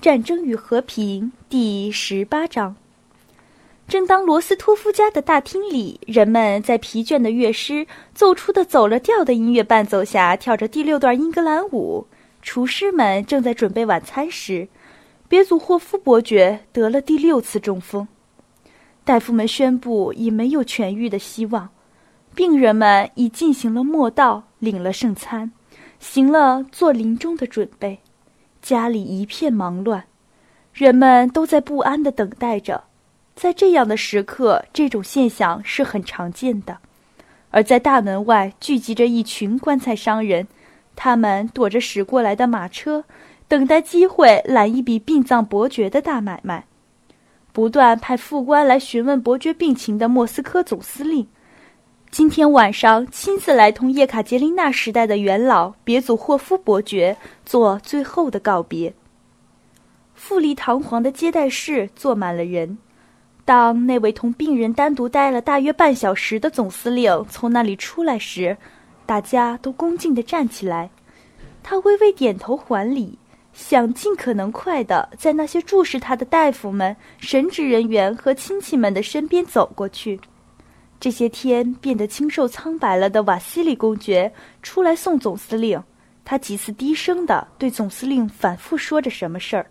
战争与和平第十八章。正当罗斯托夫家的大厅里，人们在疲倦的乐师奏出的走了调的音乐伴奏下，跳着第六段英格兰舞。厨师们正在准备晚餐时，别祖霍夫伯爵得了第六次中风。大夫们宣布已没有痊愈的希望，病人们已进行了默道，领了圣餐，行了做临终的准备。家里一片忙乱，人们都在不安地等待着。在这样的时刻，这种现象是很常见的。而在大门外聚集着一群棺材商人，他们躲着驶过来的马车，等待机会揽一笔殡葬伯爵的大买卖。不断派副官来询问伯爵病情的莫斯科总司令。今天晚上亲自来同叶卡捷琳娜时代的元老别祖霍夫伯爵做最后的告别。富丽堂皇的接待室坐满了人。当那位同病人单独待了大约半小时的总司令从那里出来时，大家都恭敬地站起来。他微微点头还礼，想尽可能快地在那些注视他的大夫们、神职人员和亲戚们的身边走过去。这些天变得清瘦苍白了的瓦西里公爵出来送总司令，他几次低声的对总司令反复说着什么事儿。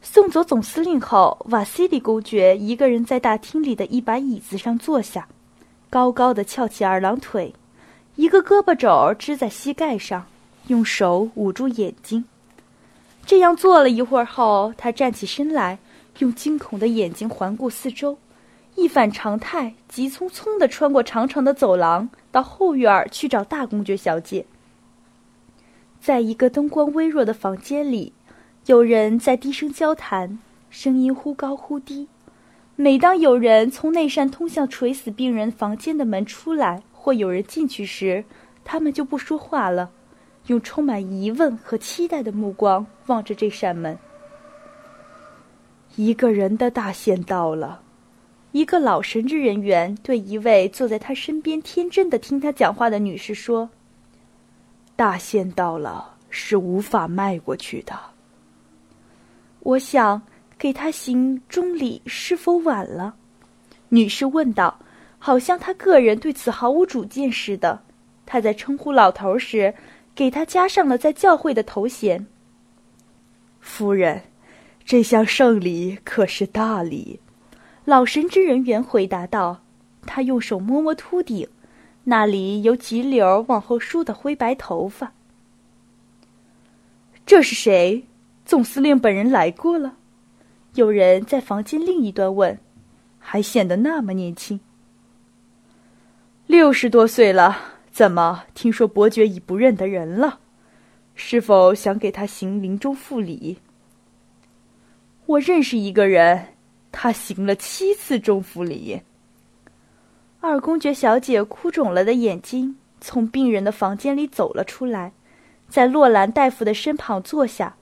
送走总司令后，瓦西里公爵一个人在大厅里的一把椅子上坐下，高高的翘起二郎腿，一个胳膊肘支在膝盖上，用手捂住眼睛。这样坐了一会儿后，他站起身来，用惊恐的眼睛环顾四周。一反常态，急匆匆地穿过长长的走廊，到后院去找大公爵小姐。在一个灯光微弱的房间里，有人在低声交谈，声音忽高忽低。每当有人从那扇通向垂死病人房间的门出来，或有人进去时，他们就不说话了，用充满疑问和期待的目光望着这扇门。一个人的大限到了。一个老神职人员对一位坐在他身边、天真的听他讲话的女士说：“大限到了，是无法迈过去的。”我想给他行中礼是否晚了？女士问道，好像他个人对此毫无主见似的。他在称呼老头时，给他加上了在教会的头衔。夫人，这项圣礼可是大礼。老神职人员回答道：“他用手摸摸秃顶，那里有几绺往后梳的灰白头发。这是谁？总司令本人来过了。”有人在房间另一端问：“还显得那么年轻？六十多岁了？怎么听说伯爵已不认得人了？是否想给他行临终复礼？”我认识一个人。他行了七次中府礼。二公爵小姐哭肿了的眼睛从病人的房间里走了出来，在洛兰大夫的身旁坐下，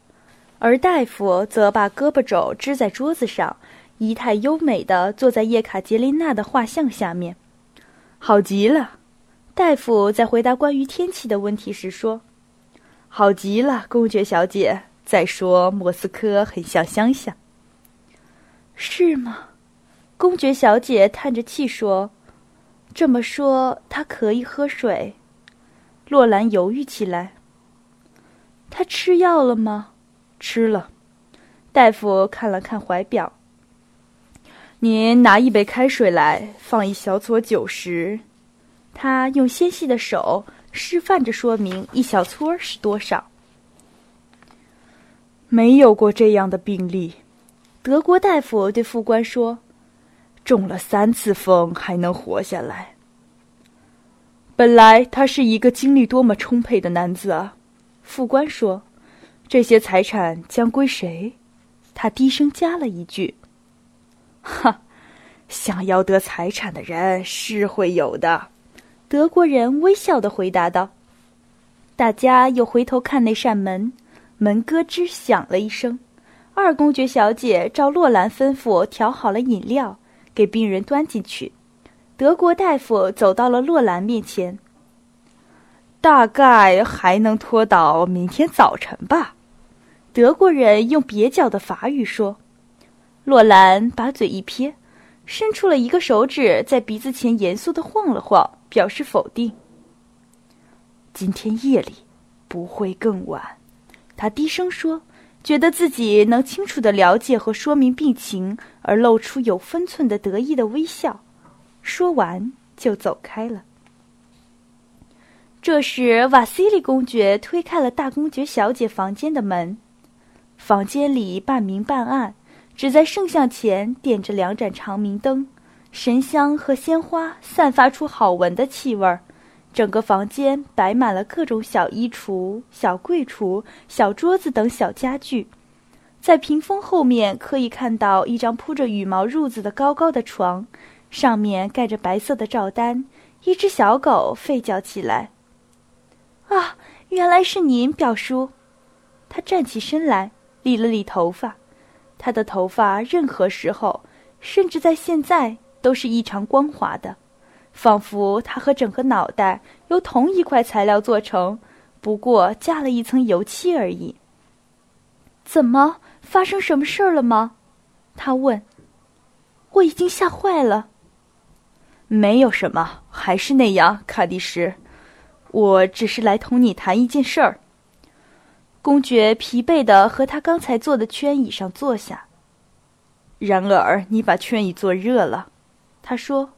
而大夫则把胳膊肘支在桌子上，仪态优美的坐在叶卡捷琳娜的画像下面。好极了，大夫在回答关于天气的问题时说：“好极了，公爵小姐。再说，莫斯科很像乡下。”是吗？公爵小姐叹着气说：“这么说，他可以喝水。”洛兰犹豫起来。他吃药了吗？吃了。大夫看了看怀表。您拿一杯开水来，放一小撮酒时，他用纤细的手示范着说明一小撮是多少。没有过这样的病例。德国大夫对副官说：“中了三次风还能活下来。本来他是一个精力多么充沛的男子啊。”副官说：“这些财产将归谁？”他低声加了一句：“哈，想要得财产的人是会有的。”德国人微笑的回答道。大家又回头看那扇门，门咯吱响了一声。二公爵小姐照洛兰吩咐调好了饮料，给病人端进去。德国大夫走到了洛兰面前。大概还能拖到明天早晨吧，德国人用蹩脚的法语说。洛兰把嘴一撇，伸出了一个手指，在鼻子前严肃的晃了晃，表示否定。今天夜里不会更晚，他低声说，觉得自己能清楚的了解和说明病情，而露出有分寸的得意的微笑。说完就走开了。这时，瓦西里公爵推开了大公爵小姐房间的门，房间里半明半暗。只在圣像前点着两盏长明灯，神香和鲜花散发出好闻的气味儿。整个房间摆满了各种小衣橱、小柜橱、小桌子等小家具。在屏风后面可以看到一张铺着羽毛褥子的高高的床，上面盖着白色的罩单。一只小狗吠叫起来。啊，原来是您，表叔！他站起身来，理了理头发。他的头发任何时候，甚至在现在，都是异常光滑的，仿佛他和整个脑袋由同一块材料做成，不过加了一层油漆而已。怎么，发生什么事儿了吗？他问。我已经吓坏了。没有什么，还是那样，卡迪什。我只是来同你谈一件事儿。公爵疲惫地和他刚才坐的圈椅上坐下。然而，你把圈椅坐热了，他说：“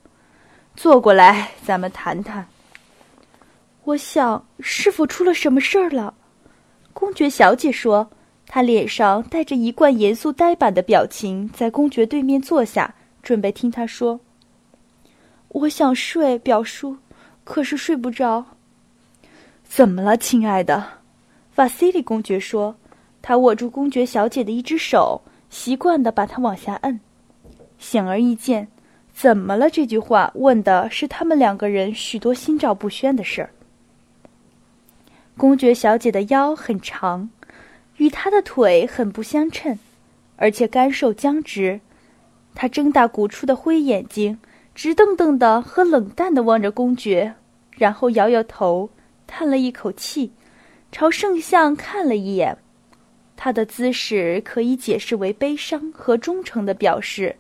坐过来，咱们谈谈。”我想，是否出了什么事儿了？公爵小姐说，她脸上带着一贯严肃呆板的表情，在公爵对面坐下，准备听他说。我想睡，表叔，可是睡不着。怎么了，亲爱的？瓦西里公爵说：“他握住公爵小姐的一只手，习惯地把她往下摁。显而易见，怎么了？这句话问的是他们两个人许多心照不宣的事儿。公爵小姐的腰很长，与她的腿很不相称，而且干瘦僵直。她睁大鼓出的灰眼睛，直瞪瞪的和冷淡的望着公爵，然后摇摇头，叹了一口气。”朝圣像看了一眼，他的姿势可以解释为悲伤和忠诚的表示，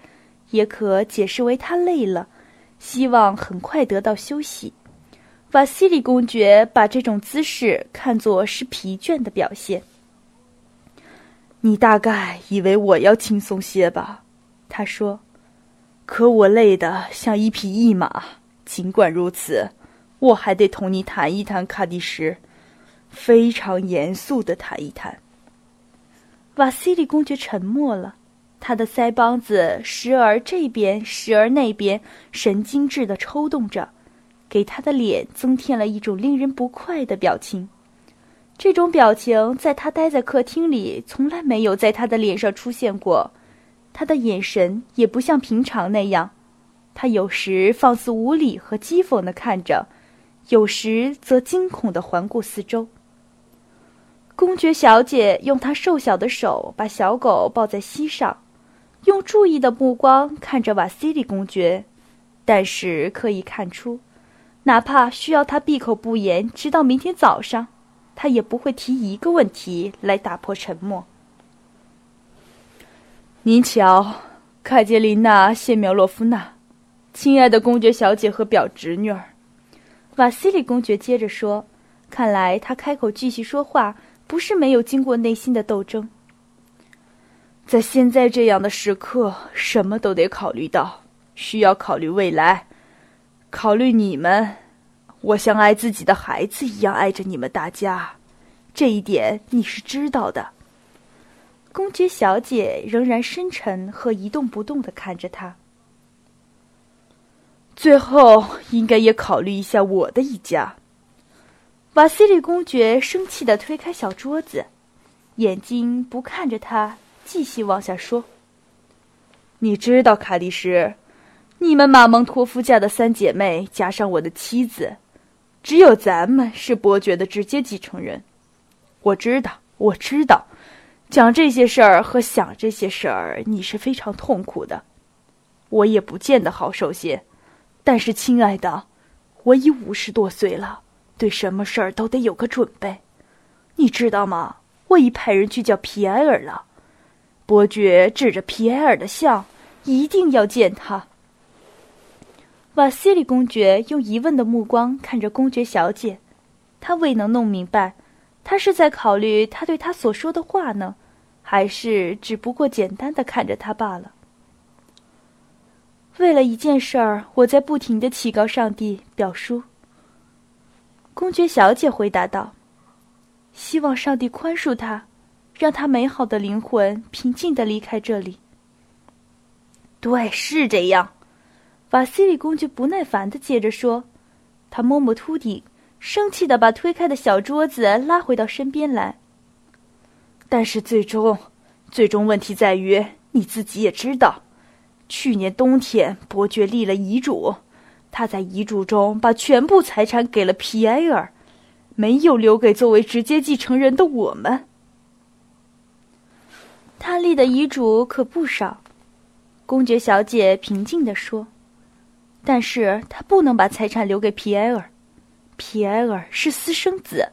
也可解释为他累了，希望很快得到休息。瓦西里公爵把这种姿势看作是疲倦的表现。你大概以为我要轻松些吧？他说。可我累得像一匹驿马。尽管如此，我还得同你谈一谈卡迪什。非常严肃的谈一谈。瓦西里公爵沉默了，他的腮帮子时而这边，时而那边，神经质的抽动着，给他的脸增添了一种令人不快的表情。这种表情在他待在客厅里从来没有在他的脸上出现过。他的眼神也不像平常那样，他有时放肆无礼和讥讽的看着，有时则惊恐的环顾四周。公爵小姐用她瘦小的手把小狗抱在膝上，用注意的目光看着瓦西里公爵，但是可以看出，哪怕需要他闭口不言直到明天早上，他也不会提一个问题来打破沉默。您瞧，凯捷琳娜·谢苗洛夫娜，亲爱的公爵小姐和表侄女儿，瓦西里公爵接着说：“看来他开口继续说话。”不是没有经过内心的斗争，在现在这样的时刻，什么都得考虑到，需要考虑未来，考虑你们。我像爱自己的孩子一样爱着你们大家，这一点你是知道的。公爵小姐仍然深沉和一动不动的看着他。最后，应该也考虑一下我的一家。瓦西里公爵生气地推开小桌子，眼睛不看着他，继续往下说：“你知道，卡蒂什，你们马蒙托夫家的三姐妹加上我的妻子，只有咱们是伯爵的直接继承人。我知道，我知道，讲这些事儿和想这些事儿，你是非常痛苦的。我也不见得好受些，但是，亲爱的，我已五十多岁了。”对什么事儿都得有个准备，你知道吗？我已派人去叫皮埃尔了。伯爵指着皮埃尔的像，一定要见他。瓦西里公爵用疑问的目光看着公爵小姐，他未能弄明白，他是在考虑他对他所说的话呢，还是只不过简单的看着他罢了。为了一件事儿，我在不停的祈告上帝，表叔。公爵小姐回答道：“希望上帝宽恕他，让他美好的灵魂平静的离开这里。”对，是这样。瓦西里公爵不耐烦的接着说，他摸摸秃顶，生气的把推开的小桌子拉回到身边来。但是最终，最终问题在于你自己也知道。去年冬天，伯爵立了遗嘱，他在遗嘱中把全部财产给了皮埃尔，没有留给作为直接继承人的我们。他立的遗嘱可不少，公爵小姐平静地说：“但是他不能把财产留给皮埃尔，皮埃尔是私生子。”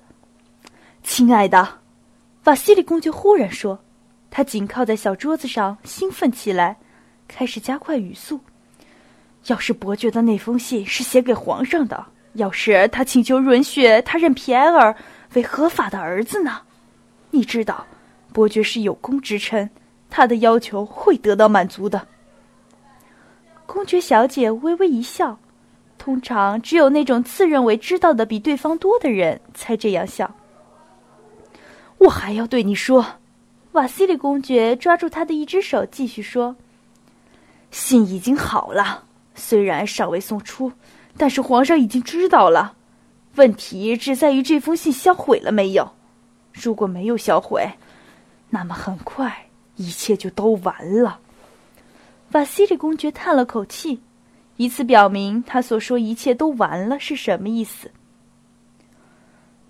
亲爱的，瓦西里公爵忽然说，他紧靠在小桌子上，兴奋起来。开始加快语速。要是伯爵的那封信是写给皇上的，要是他请求允许他认皮埃尔为合法的儿子呢？你知道，伯爵是有功之臣，他的要求会得到满足的。公爵小姐微微一笑，通常只有那种自认为知道的比对方多的人才这样笑。我还要对你说，瓦西里公爵抓住他的一只手，继续说。信已经好了，虽然尚未送出，但是皇上已经知道了。问题只在于这封信销毁了没有。如果没有销毁，那么很快一切就都完了。瓦西里公爵叹了口气，以此表明他所说“一切都完了”是什么意思。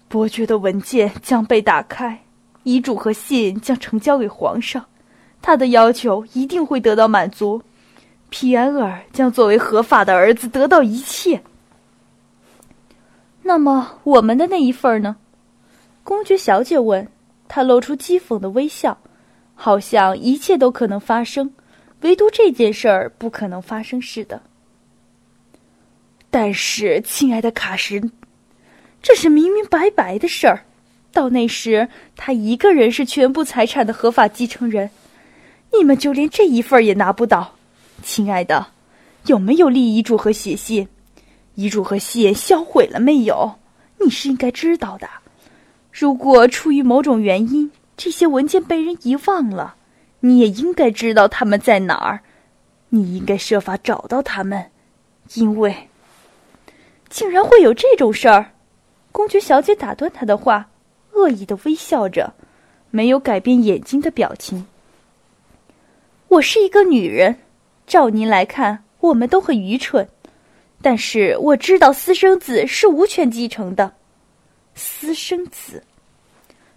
伯爵的文件将被打开，遗嘱和信将呈交给皇上，他的要求一定会得到满足。皮埃尔将作为合法的儿子得到一切。那么我们的那一份呢？公爵小姐问。他露出讥讽的微笑，好像一切都可能发生，唯独这件事儿不可能发生似的。但是，亲爱的卡什，这是明明白白的事儿。到那时，他一个人是全部财产的合法继承人，你们就连这一份也拿不到。亲爱的，有没有立遗嘱和写信？遗嘱和信销毁了没有？你是应该知道的。如果出于某种原因，这些文件被人遗忘了，你也应该知道他们在哪儿。你应该设法找到他们，因为竟然会有这种事儿。公爵小姐打断他的话，恶意的微笑着，没有改变眼睛的表情。我是一个女人。照您来看，我们都很愚蠢，但是我知道私生子是无权继承的。私生子，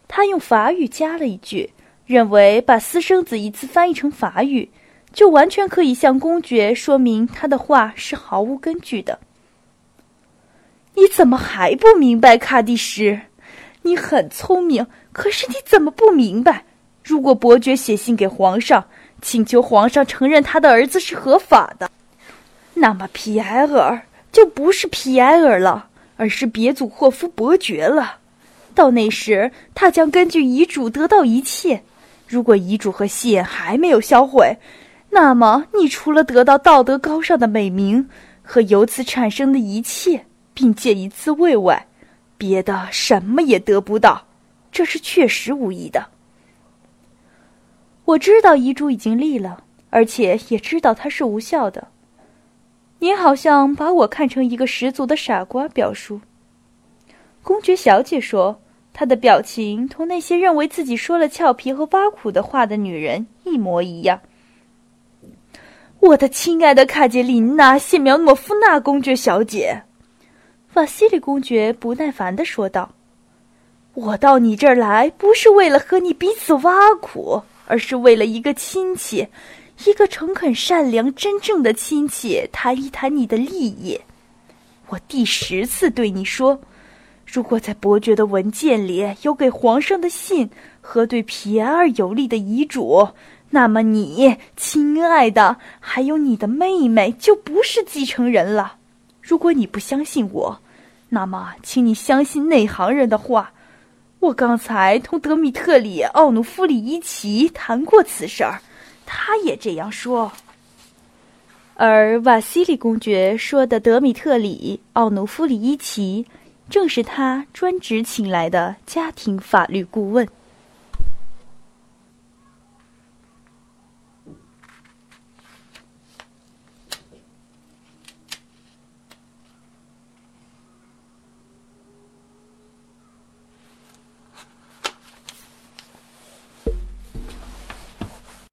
他用法语加了一句，认为把“私生子”一词翻译成法语，就完全可以向公爵说明他的话是毫无根据的。你怎么还不明白，卡蒂什？你很聪明，可是你怎么不明白？如果伯爵写信给皇上。请求皇上承认他的儿子是合法的，那么皮埃尔就不是皮埃尔了，而是别祖霍夫伯爵了。到那时，他将根据遗嘱得到一切。如果遗嘱和信还没有销毁，那么你除了得到道德高尚的美名和由此产生的一切，并借以自卫外，别的什么也得不到。这是确实无疑的。我知道遗嘱已经立了，而且也知道它是无效的。你好像把我看成一个十足的傻瓜，表叔。公爵小姐说，她的表情同那些认为自己说了俏皮和挖苦的话的女人一模一样。我的亲爱的卡捷琳娜·谢苗诺夫娜公爵小姐，瓦西里公爵不耐烦的说道：“我到你这儿来，不是为了和你彼此挖苦。”而是为了一个亲戚，一个诚恳、善良、真正的亲戚，谈一谈你的利益。我第十次对你说，如果在伯爵的文件里有给皇上的信和对皮埃尔有利的遗嘱，那么你，亲爱的，还有你的妹妹，就不是继承人了。如果你不相信我，那么请你相信内行人的话。我刚才同德米特里·奥努夫里伊奇谈过此事儿，他也这样说。而瓦西里公爵说的德米特里·奥努夫里伊奇，正是他专职请来的家庭法律顾问。